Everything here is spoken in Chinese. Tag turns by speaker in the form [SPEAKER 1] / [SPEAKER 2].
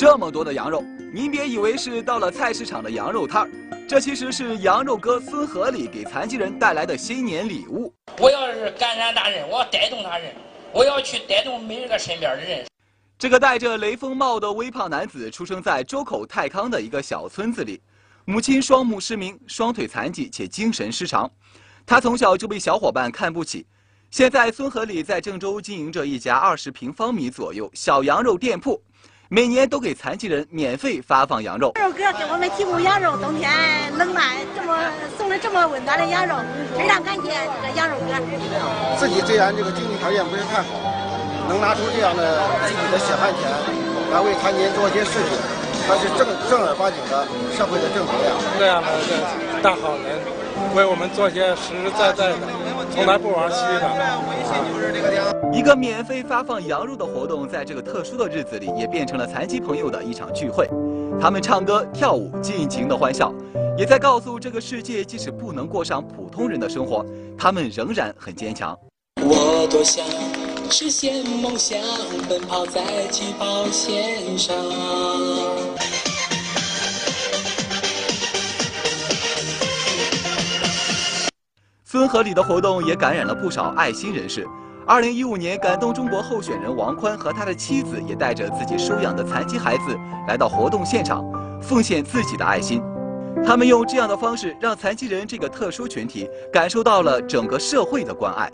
[SPEAKER 1] 这么多的羊肉，您别以为是到了菜市场的羊肉摊儿，这其实是羊肉哥孙和礼给残疾人带来的新年礼物。
[SPEAKER 2] 我要是感染大人，我要带动他人，我要去带动每一个身边的人。
[SPEAKER 1] 这个戴着雷锋帽的微胖男子出生在周口泰康的一个小村子里，母亲双目失明，双腿残疾且精神失常，他从小就被小伙伴看不起。现在孙和礼在郑州经营着一家二十平方米左右小羊肉店铺。每年都给残疾人免费发放羊肉。
[SPEAKER 3] 羊肉哥给我们提供羊肉，冬天冷了这么送的这么温暖的羊肉，非常感谢这个羊肉哥。
[SPEAKER 4] 自己虽然这个经济条件不是太好，能拿出这样的自己的血汗钱来为残疾人做一些事情，他是正正儿八经的社会的正能量。
[SPEAKER 5] 这样的大好人，为我们做些实实在在的，从来不玩虚的。
[SPEAKER 1] 一个免费发放羊肉的活动，在这个特殊的日子里，也变成了残疾朋友的一场聚会。他们唱歌跳舞，尽情的欢笑，也在告诉这个世界，即使不能过上普通人的生活，他们仍然很坚强。
[SPEAKER 6] 我多想实现梦想，奔跑在起跑线上。
[SPEAKER 1] 孙河里的活动也感染了不少爱心人士。二零一五年，感动中国候选人王宽和他的妻子也带着自己收养的残疾孩子来到活动现场，奉献自己的爱心。他们用这样的方式，让残疾人这个特殊群体感受到了整个社会的关爱。